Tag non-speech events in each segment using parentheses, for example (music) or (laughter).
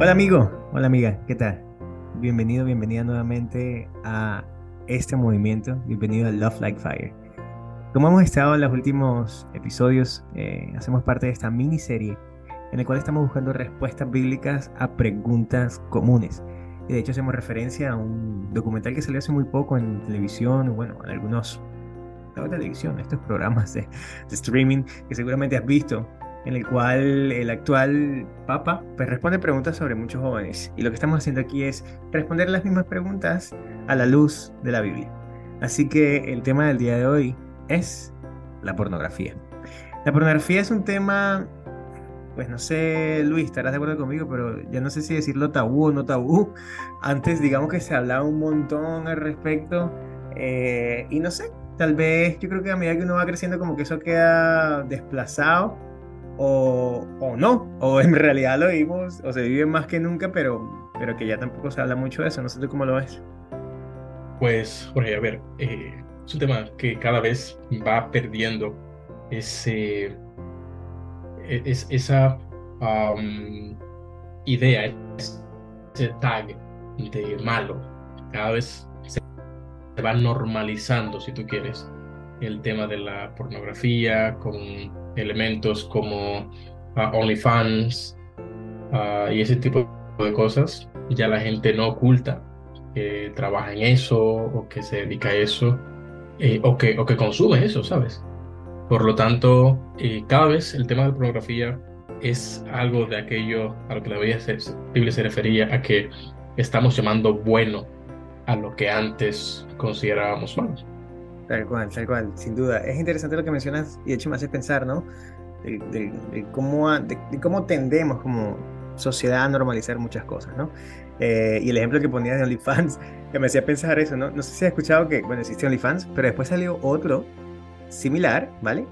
Hola amigo, hola amiga, ¿qué tal? Bienvenido, bienvenida nuevamente a este movimiento, bienvenido a Love Like Fire. Como hemos estado en los últimos episodios, eh, hacemos parte de esta miniserie en la cual estamos buscando respuestas bíblicas a preguntas comunes. Y de hecho hacemos referencia a un documental que salió hace muy poco en televisión, bueno, en algunos no televisión, estos programas de, de streaming que seguramente has visto, en el cual el actual Papa pues, responde preguntas sobre muchos jóvenes. Y lo que estamos haciendo aquí es responder las mismas preguntas a la luz de la Biblia. Así que el tema del día de hoy es la pornografía. La pornografía es un tema, pues no sé, Luis, estarás de acuerdo conmigo, pero ya no sé si decirlo tabú o no tabú. (laughs) Antes, digamos que se hablaba un montón al respecto. Eh, y no sé, tal vez yo creo que a medida que uno va creciendo, como que eso queda desplazado o, o, no, o (laughs) en realidad lo vimos, o se vive más que nunca, pero, pero que ya tampoco se habla mucho de eso. No sé tú cómo lo ves. Pues, Jorge, a ver, eh, es un tema que cada vez va perdiendo ese, e, es, esa um, idea, ese tag de malo. Cada vez se va normalizando, si tú quieres, el tema de la pornografía con elementos como uh, OnlyFans uh, y ese tipo de cosas. Ya la gente no oculta que trabaja en eso o que se dedica a eso eh, o, que, o que consume eso, ¿sabes? Por lo tanto, eh, cada vez el tema de pornografía es algo de aquello a lo que la Biblia se refería, a que estamos llamando bueno a lo que antes considerábamos malo. Tal cual, tal cual, sin duda. Es interesante lo que mencionas y de hecho me hace pensar, ¿no? De, cómo, de, cómo tendemos como sociedad a normalizar muchas cosas, ¿no? Eh, y el ejemplo que ponías de OnlyFans, que me hacía pensar eso, ¿no? No sé si has escuchado que, bueno, existe OnlyFans, pero después salió otro similar, ¿vale?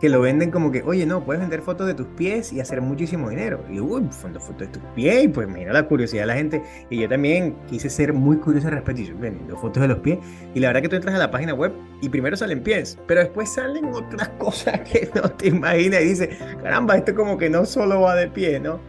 Que lo venden como que, oye, no, puedes vender fotos de tus pies y hacer muchísimo dinero. Y uy, fotos de tus pies, y pues mira la curiosidad de la gente. Y yo también quise ser muy curioso al respecto, y yo vendiendo fotos de los pies. Y la verdad que tú entras a la página web y primero salen pies, pero después salen otras (laughs) cosas que no te imaginas. Y dices, caramba, esto como que no solo va de pie, ¿no?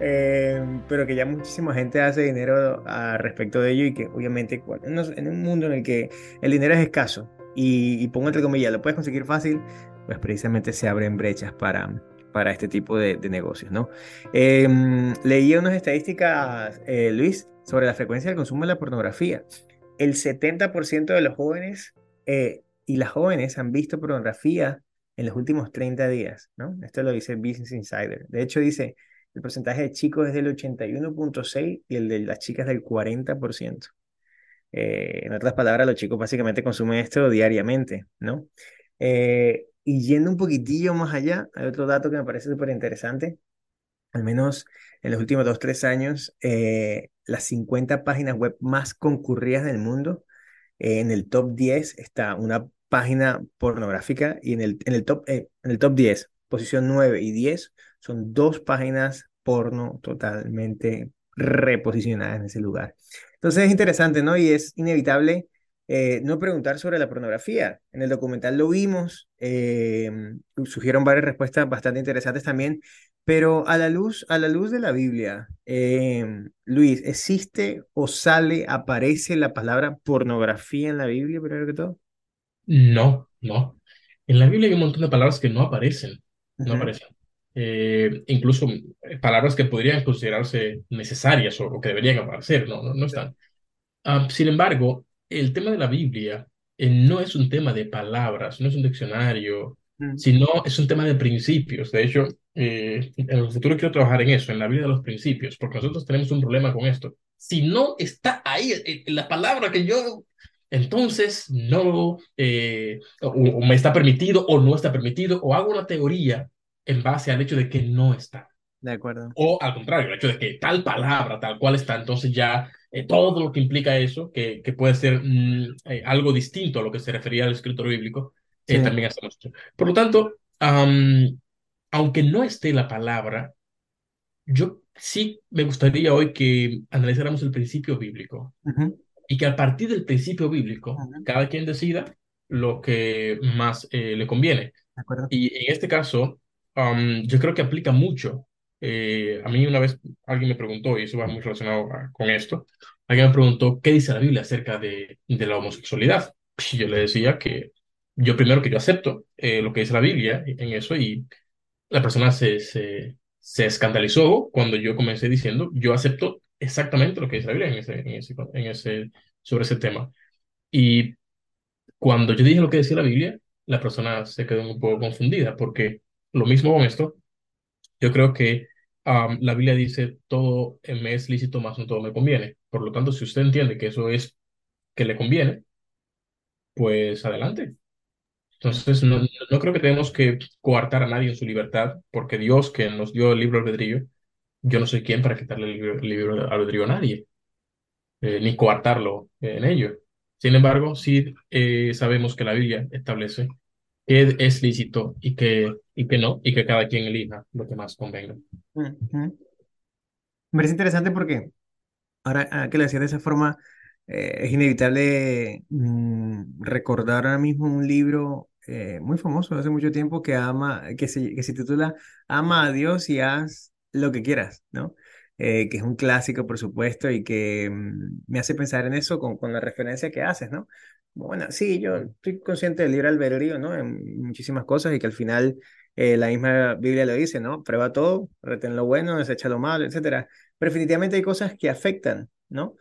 Eh, pero que ya muchísima gente hace dinero al respecto de ello y que obviamente en un mundo en el que el dinero es escaso y, y pongo entre comillas, lo puedes conseguir fácil, pues precisamente se abren brechas para, para este tipo de, negocios, ¿no? Em, leía unas estadísticas, eh, Luis, sobre la frecuencia del consumo de la pornografía. El 70% de los jóvenes eh, y las jóvenes han visto pornografía en los últimos 30 días, ¿no? Esto lo dice Business Insider. De hecho, dice, el porcentaje de chicos es del 81.6 y el de las chicas del 40%. Eh, en otras palabras, los chicos básicamente consumen esto diariamente, ¿no? Y yendo un poquitillo más allá, hay otro dato que me parece súper interesante. Al menos en los últimos dos, tres años, eh, las 50 páginas web más concurridas del mundo, eh, en el top 10 está una página pornográfica y en el, en el, top, eh, en el top 10, posición 9 y 10, son dos páginas porno totalmente reposicionadas en ese lugar. Entonces es interesante, ¿no? Y es inevitable eh, no preguntar sobre la pornografía. En el documental lo vimos, eh, surgieron varias respuestas bastante interesantes también, pero a la luz, a la luz de la Biblia, eh, Luis, ¿existe o sale, aparece la palabra pornografía en la Biblia, primero que todo? No, no. En la Biblia hay un montón de palabras que no aparecen, no aparecen. incluso palabras que podrían considerarse necesarias o, que deberían aparecer, no, no, están. Ah, sin embargo, el tema de la Biblia eh, no es un tema de palabras, no es un diccionario, mm. sino es un tema de principios. De hecho, eh, en el futuro quiero trabajar en eso, en la vida de los principios, porque nosotros tenemos un problema con esto. Si no está ahí en la palabra que yo, entonces no, eh, o, me está permitido o no está permitido, o hago una teoría en base al hecho de que no está. De acuerdo. O al contrario, el hecho de que tal palabra, tal cual está, entonces ya eh, todo lo que implica eso, que, que puede ser mm, eh, algo distinto a lo que se refería al escritor bíblico, eh, también hacemos Por lo tanto, aunque no esté la palabra, yo sí me gustaría hoy que analizáramos el principio bíblico y que a partir del principio bíblico, cada quien decida lo que más le conviene. Y en este caso, yo creo que aplica mucho eh, a mí una vez alguien me preguntó, y eso va muy relacionado a- con esto, alguien me preguntó, ¿qué dice la Biblia acerca de, de la homosexualidad? Yo le decía que yo primero que yo acepto eh, lo que dice la Biblia en eso y la persona se, se, se escandalizó cuando yo comencé diciendo, yo acepto exactamente lo que dice la Biblia en ese, en ese, en ese, sobre ese tema. Y cuando yo dije lo que decía la Biblia, la persona se quedó un poco confundida porque lo mismo con esto, yo creo que la Biblia dice todo me es lícito, más no todo me conviene. Por lo tanto, si usted entiende que eso es que le conviene, pues adelante. Entonces, no, no creo que tenemos que coartar a nadie en su libertad, porque Dios que nos dio el libre albedrío, yo no soy quien para quitarle el libre, el albedrío a nadie, eh, ni coartarlo en ello. Sin embargo, sí eh, sabemos que la Biblia establece qué es lícito y qué, y qué no, y que cada quien elija lo que más convenga. Ujú. Me parece interesante porque ahora ah, que lo decías de esa forma, eh, es inevitable mm, recordar ahora mismo un libro eh, muy famoso hace mucho tiempo que ama, que se, que se titula Ama a Dios y haz lo que quieras, ¿no? Eh, que es un clásico, por supuesto, y que mm, me hace pensar en eso con, con la referencia que haces, ¿no? Bueno, sí, yo estoy consciente del libre albedrío, ¿no? En muchísimas cosas y que al final eh, la misma Biblia lo dice, ¿no? Prueba todo, retén lo bueno, desecha lo malo, etcétera. Pero definitivamente hay cosas que afectan, ¿no?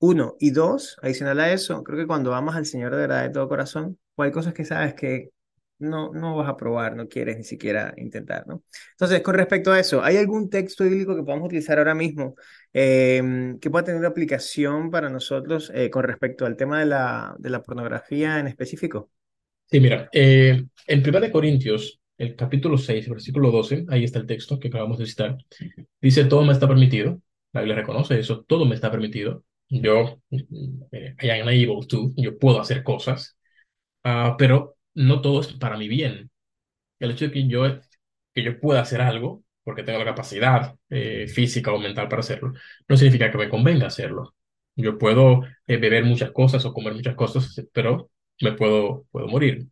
Uno. Y dos, adicional a eso, creo que cuando amas al Señor de verdad de todo corazón, pues hay cosas que sabes que no, no vas a probar, no quieres ni siquiera intentar, ¿no? Entonces, con respecto a eso, ¿hay algún texto bíblico que podamos utilizar ahora mismo eh, que pueda tener una aplicación para nosotros eh, con respecto al tema de la, de la pornografía en específico? Sí, mira, eh, en 1 Corintios, el capítulo 6, versículo 12, ahí está el texto que acabamos de citar, dice, todo me está permitido, la Biblia reconoce eso, todo me está permitido, yo, eh, I am able to, yo puedo hacer cosas, ah, pero no todo es para mi bien. El hecho de que yo, que yo pueda hacer algo, porque tengo la capacidad eh, física o mental para hacerlo, no significa que me convenga hacerlo. Yo puedo eh, beber muchas cosas o comer muchas cosas, pero me puedo, puedo morir.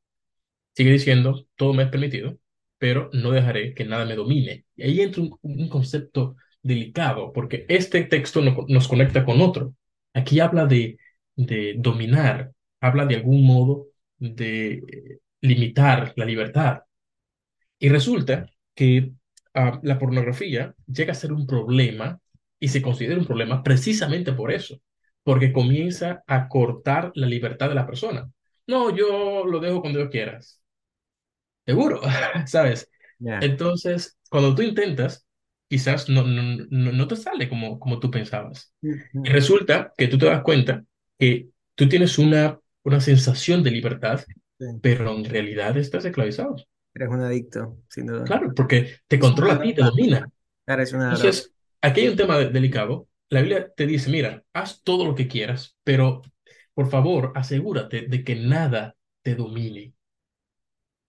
Sigue diciendo, todo me es permitido, pero no dejaré que nada me domine. Y ahí entra un, un concepto delicado, porque este texto no- nos conecta con otro. Aquí habla de, de dominar, habla de algún modo de eh, limitar la libertad. Y resulta que ah, la pornografía llega a ser un problema y se considera un problema precisamente por eso, porque comienza a cortar la libertad de la persona. No, yo lo dejo cuando yo quieras. Seguro, (laughs) ¿sabes? Entonces, cuando tú intentas, quizás no, no, no, no te sale como, como tú pensabas. Y resulta que tú te das cuenta que tú tienes una, una sensación de libertad, Sí. pero en realidad estás esclavizado. Eres un adicto, sin duda. Claro, porque te Es controla a ti, te domina. Claro, es una droga. Entonces, aquí hay un tema de- delicado. La Biblia te dice, mira, haz todo lo que quieras, pero por favor, asegúrate de que nada te domine.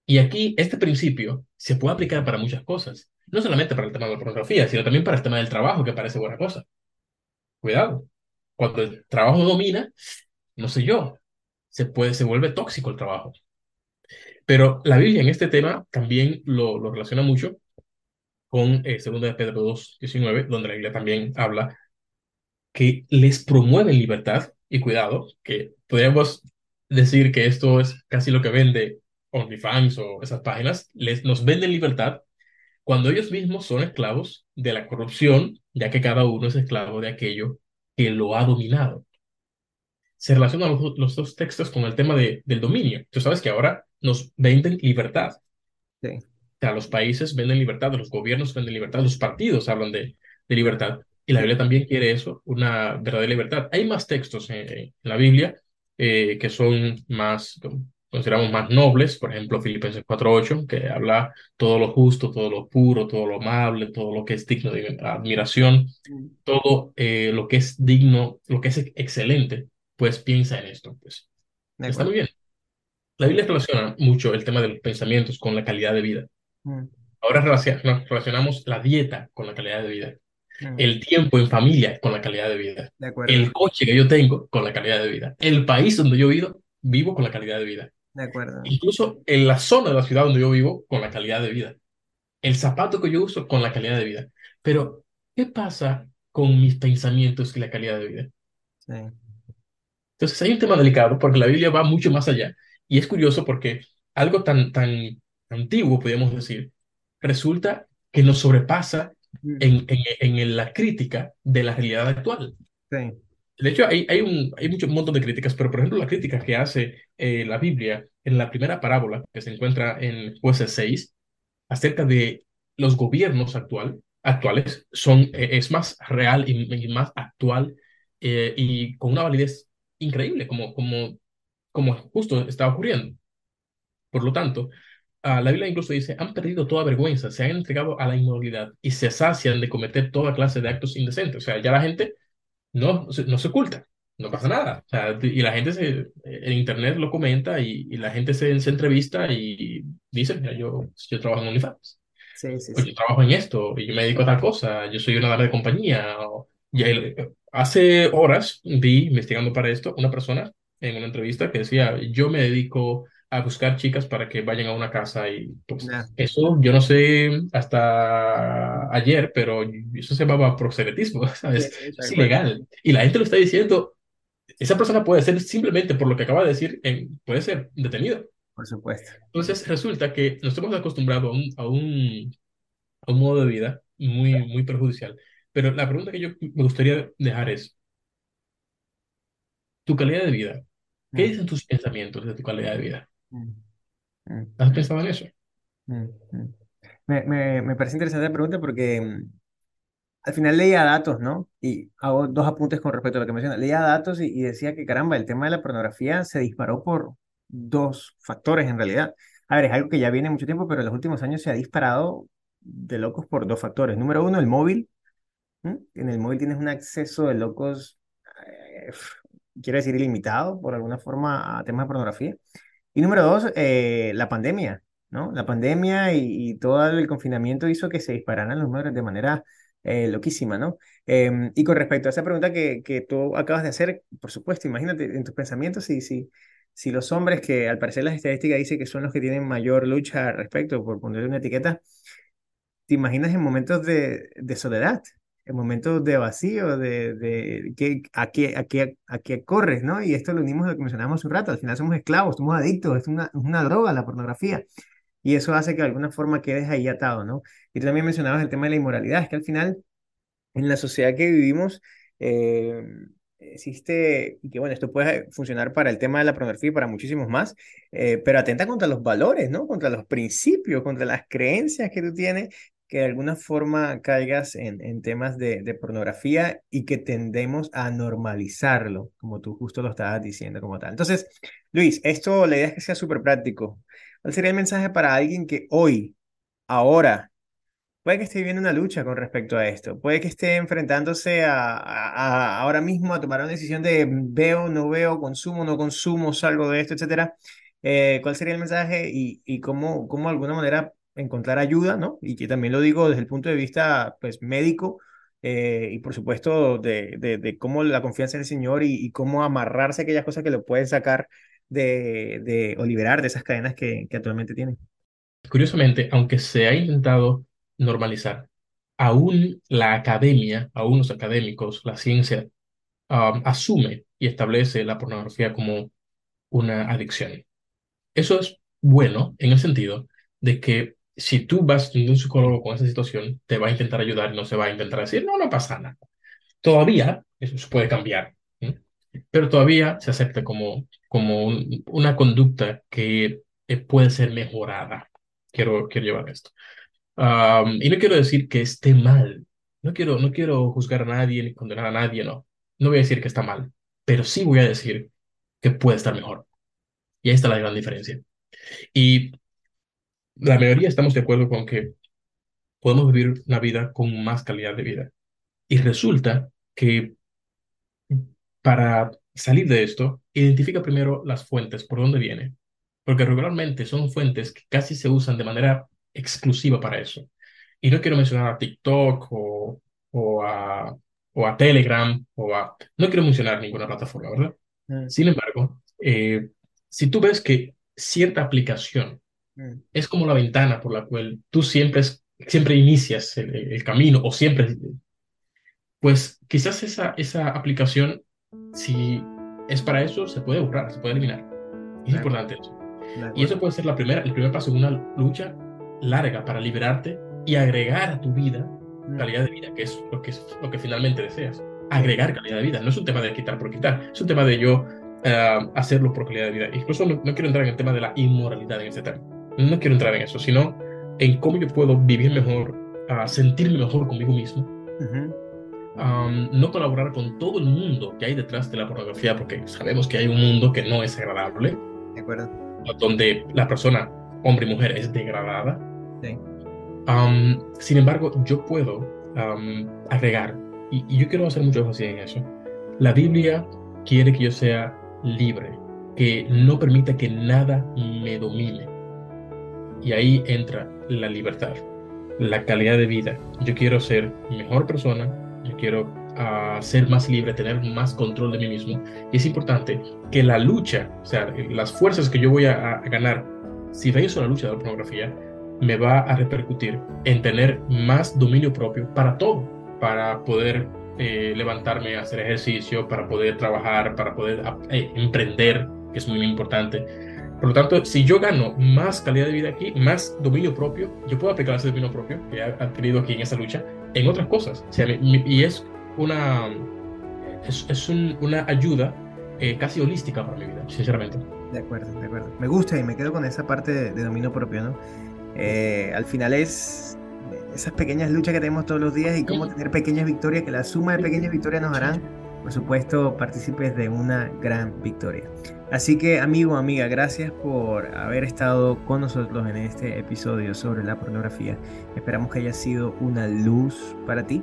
Y aquí este principio se puede aplicar para muchas cosas, no solamente para el tema de la pornografía, sino también para el tema del trabajo, que parece buena cosa. Cuidado, cuando el trabajo domina, no sé yo, se puede, se vuelve tóxico el trabajo. Pero la Biblia en este tema también lo, relaciona mucho con eh, 2 de Pedro dos diecinueve donde la Biblia también habla que les promueven libertad y cuidado, que podríamos decir que esto es casi lo que vende OnlyFans o esas páginas, les, nos venden libertad cuando ellos mismos son esclavos de la corrupción, ya que cada uno es esclavo de aquello que lo ha dominado. Se relacionan los, los dos textos con el tema de, del dominio. Tú sabes que ahora nos venden libertad. Sí. O sea, los países venden libertad, los gobiernos venden libertad, los partidos hablan de, de libertad. Y la Biblia también quiere eso, una verdadera libertad. Hay más textos en, en la Biblia eh, que son más, consideramos más nobles, por ejemplo, Filipenses 4.8, que habla todo lo justo, todo lo puro, todo lo amable, todo lo que es digno de admiración, Mm. todo eh, lo que es digno, lo que es excelente, pues piensa en esto. Pues está muy bien. La Biblia relaciona mucho el tema de los pensamientos con la calidad de vida. Mm, Ahora relacionamos la dieta con la calidad de vida, mm, el tiempo en familia con la calidad de vida, De el coche que yo tengo con la calidad de vida, el país donde yo vivo, vivo con la calidad de vida, De acuerdo. incluso en la zona de la ciudad donde yo vivo con la calidad de vida, el zapato que yo uso con la calidad de vida. Pero, ¿qué pasa con mis pensamientos y la calidad de vida? sí, Entonces, hay un tema delicado porque la Biblia va mucho más allá. Y es curioso porque algo tan, tan antiguo, podríamos decir, resulta que nos sobrepasa mm, en, en, en la crítica de la realidad actual. sí, De hecho, hay, hay un, hay mucho, un montón de críticas, pero por ejemplo, la crítica que hace eh, la Biblia en la primera parábola que se encuentra en Jueces 6 acerca de los gobiernos actual, actuales son, eh, es más real y, y más actual eh, y con una validez increíble, como, como, como justo está ocurriendo. Por lo tanto, ah, la Biblia incluso dice, han perdido toda vergüenza, se han entregado a la inmoralidad y se sacian de cometer toda clase de actos indecentes. O sea, ya la gente no, se- no se oculta, no pasa nada. O sea, y la gente se, en internet lo comenta y, y la gente se, se entrevista y dice, mira, yo, yo trabajo en OnlyFans, sí, sí, o yo trabajo en esto, y yo me dedico a tal cosa, yo soy una dama de compañía. o- y hace horas vi, investigando para esto, una persona en una entrevista que decía, yo me dedico a buscar chicas para que vayan a una casa y pues eso yo no sé hasta ayer, pero eso se llamaba proxenetismo, (laughs) sí, ¿sabes? Es cual, ilegal. Y la gente lo está diciendo, esa persona puede ser simplemente por lo que acaba de decir, puede ser detenida. por supuesto. Entonces resulta que nos hemos acostumbrado a un, a un, a un modo de vida muy, muy perjudicial. Pero la pregunta que yo me gustaría dejar es, tu calidad de vida, ¿qué dicen tus pensamientos de tu calidad de vida? Mm, mm, ¿Has pensado en eso? mm, mm. Me, me, me parece interesante la pregunta porque mm, al final leía datos, ¿no? Y hago dos apuntes con respecto a lo que menciona. Leía datos y, y decía que, caramba, el tema de la pornografía se disparó por dos factores en realidad. A ver, es algo que ya viene mucho tiempo, pero en los últimos años se ha disparado de locos por dos factores. Número uno, el móvil. ¿m? En el móvil tienes un acceso de locos, eh, quiero decir, ilimitado, por alguna forma, a temas de pornografía. Y número dos, eh, la pandemia, ¿no? La pandemia y, todo el confinamiento hizo que se dispararan los números de manera eh, loquísima, ¿no? Em, y con respecto a esa pregunta que, que tú acabas de hacer, por supuesto, imagínate en tus pensamientos si, si, si los hombres que al parecer las estadísticas dicen que son los que tienen mayor lucha al respecto, por ponerle una etiqueta, ¿te imaginas en momentos de, de soledad? En momentos de vacío, de, de que, a, qué, a, qué, a qué corres, ¿no? Y esto lo unimos a lo que mencionábamos un rato, al final somos esclavos, somos adictos, es una, una droga la pornografía. Y eso hace que de alguna forma quedes ahí atado, ¿no? Y tú también mencionabas el tema de la inmoralidad, es que al final en la sociedad que vivimos eh, existe, y que bueno, esto puede funcionar para el tema de la pornografía y para muchísimos más, eh, pero atenta contra los valores, ¿no? Contra los principios, contra las creencias que tú tienes, que de alguna forma caigas en, en temas de, de pornografía y que tendemos a normalizarlo, como tú justo lo estabas diciendo como tal. Entonces, Luis, esto, la idea es que sea súper práctico. ¿Cuál sería el mensaje para alguien que hoy, ahora, Puede que esté viviendo una lucha con respecto a esto. Puede que esté enfrentándose a, a- a- ahora mismo a tomar una decisión de veo, no veo, consumo, no consumo, salgo de esto, etcétera. Eh, ¿cuál sería el mensaje y, y cómo, cómo de alguna manera encontrar ayuda, ¿no? Y que también lo digo desde el punto de vista, pues, médico eh, y por supuesto de, de, de cómo la confianza en el Señor y, y cómo amarrarse a aquellas cosas que lo pueden sacar de, de o liberar de esas cadenas que, que actualmente tienen. Curiosamente, aunque se ha intentado normalizar, aún la academia, aún los académicos, la ciencia, um, asume y establece la pornografía como una adicción. Eso es bueno en el sentido de que si tú vas a un psicólogo con esa situación, te va a intentar ayudar no se va a intentar decir, no, no pasa nada. Todavía eso se puede cambiar, ¿sí? pero todavía se acepta como, como un- una conducta que eh, puede ser mejorada. Quiero, quiero llevar esto. Am, y no quiero decir que esté mal. No quiero, no quiero juzgar a nadie ni condenar a nadie, no. No voy a decir que está mal, pero sí voy a decir que puede estar mejor. Y ahí está la gran diferencia. Y la mayoría estamos de acuerdo con que podemos vivir una vida con más calidad de vida. Y resulta que para salir de esto, identifica primero las fuentes, por dónde viene. Porque regularmente son fuentes que casi se usan de manera exclusiva para eso. Y no quiero mencionar a TikTok o, o a, o a Telegram o a... No quiero mencionar ninguna plataforma, ¿verdad? Mm, Sin embargo, eh, si tú ves que cierta aplicación es como la ventana por la cual tú siempre siempre inicias el, camino o siempre, pues quizás esa, esa aplicación, si es para eso, se puede borrar, se puede eliminar. Es importante eso. Y eso puede ser la primera, el primer paso en una lucha larga para liberarte y agregar a tu vida mm. calidad de vida, que es lo que, lo que finalmente deseas. Agregar calidad de vida. No es un tema de quitar por quitar, es un tema de yo eh, hacerlo por calidad de vida. Incluso no, no, quiero entrar en el tema de la inmoralidad en ese tema. No quiero entrar en eso, sino en cómo yo puedo vivir mejor, uh, sentirme mejor conmigo mismo. no colaborar con todo el mundo que hay detrás de la pornografía, porque sabemos que hay un mundo que no es agradable. De acuerdo. Donde la persona, hombre y mujer, es degradada. Sí. sin embargo, yo puedo agregar, y, y, yo quiero hacer mucho énfasis en eso. La Biblia quiere que yo sea libre, que no permita que nada me domine. Y ahí entra la libertad, la calidad de vida. Yo quiero ser mejor persona, yo quiero uh, ser más libre, tener más control de mí mismo. Y es importante que la lucha, o sea, las fuerzas que yo voy a, ganar si realizo la lucha de la pornografía, me va a repercutir en tener más dominio propio para todo, para poder eh, levantarme hacer ejercicio, para poder trabajar, para poder eh, emprender, que es muy importante. Por lo tanto, si yo gano más calidad de vida aquí, más dominio propio, yo puedo aplicar ese dominio propio que he adquirido aquí en esta lucha en otras cosas. y es una, es, una ayuda eh, casi holística para mi vida, sinceramente. De acuerdo, de acuerdo. Me gusta y me quedo con esa parte de, dominio propio, ¿no? al final es esas pequeñas luchas que tenemos todos los días y cómo tener pequeñas victorias, que la suma de pequeñas victorias nos harán, por supuesto, partícipes de una gran victoria. Así que, amigo, amiga, gracias por haber estado con nosotros en este episodio sobre la pornografía. Esperamos que haya sido una luz para ti,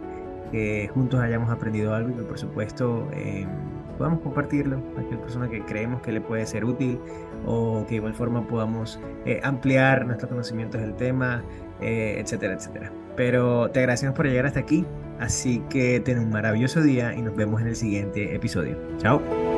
que juntos hayamos aprendido algo y que, por supuesto, eh, podamos compartirlo a aquella persona que creemos que le puede ser útil o que de igual forma podamos eh, ampliar nuestros conocimientos del tema, eh, etcétera, etcétera. Pero te agradecemos por llegar hasta aquí, así que ten un maravilloso día y nos vemos en el siguiente episodio. Chao.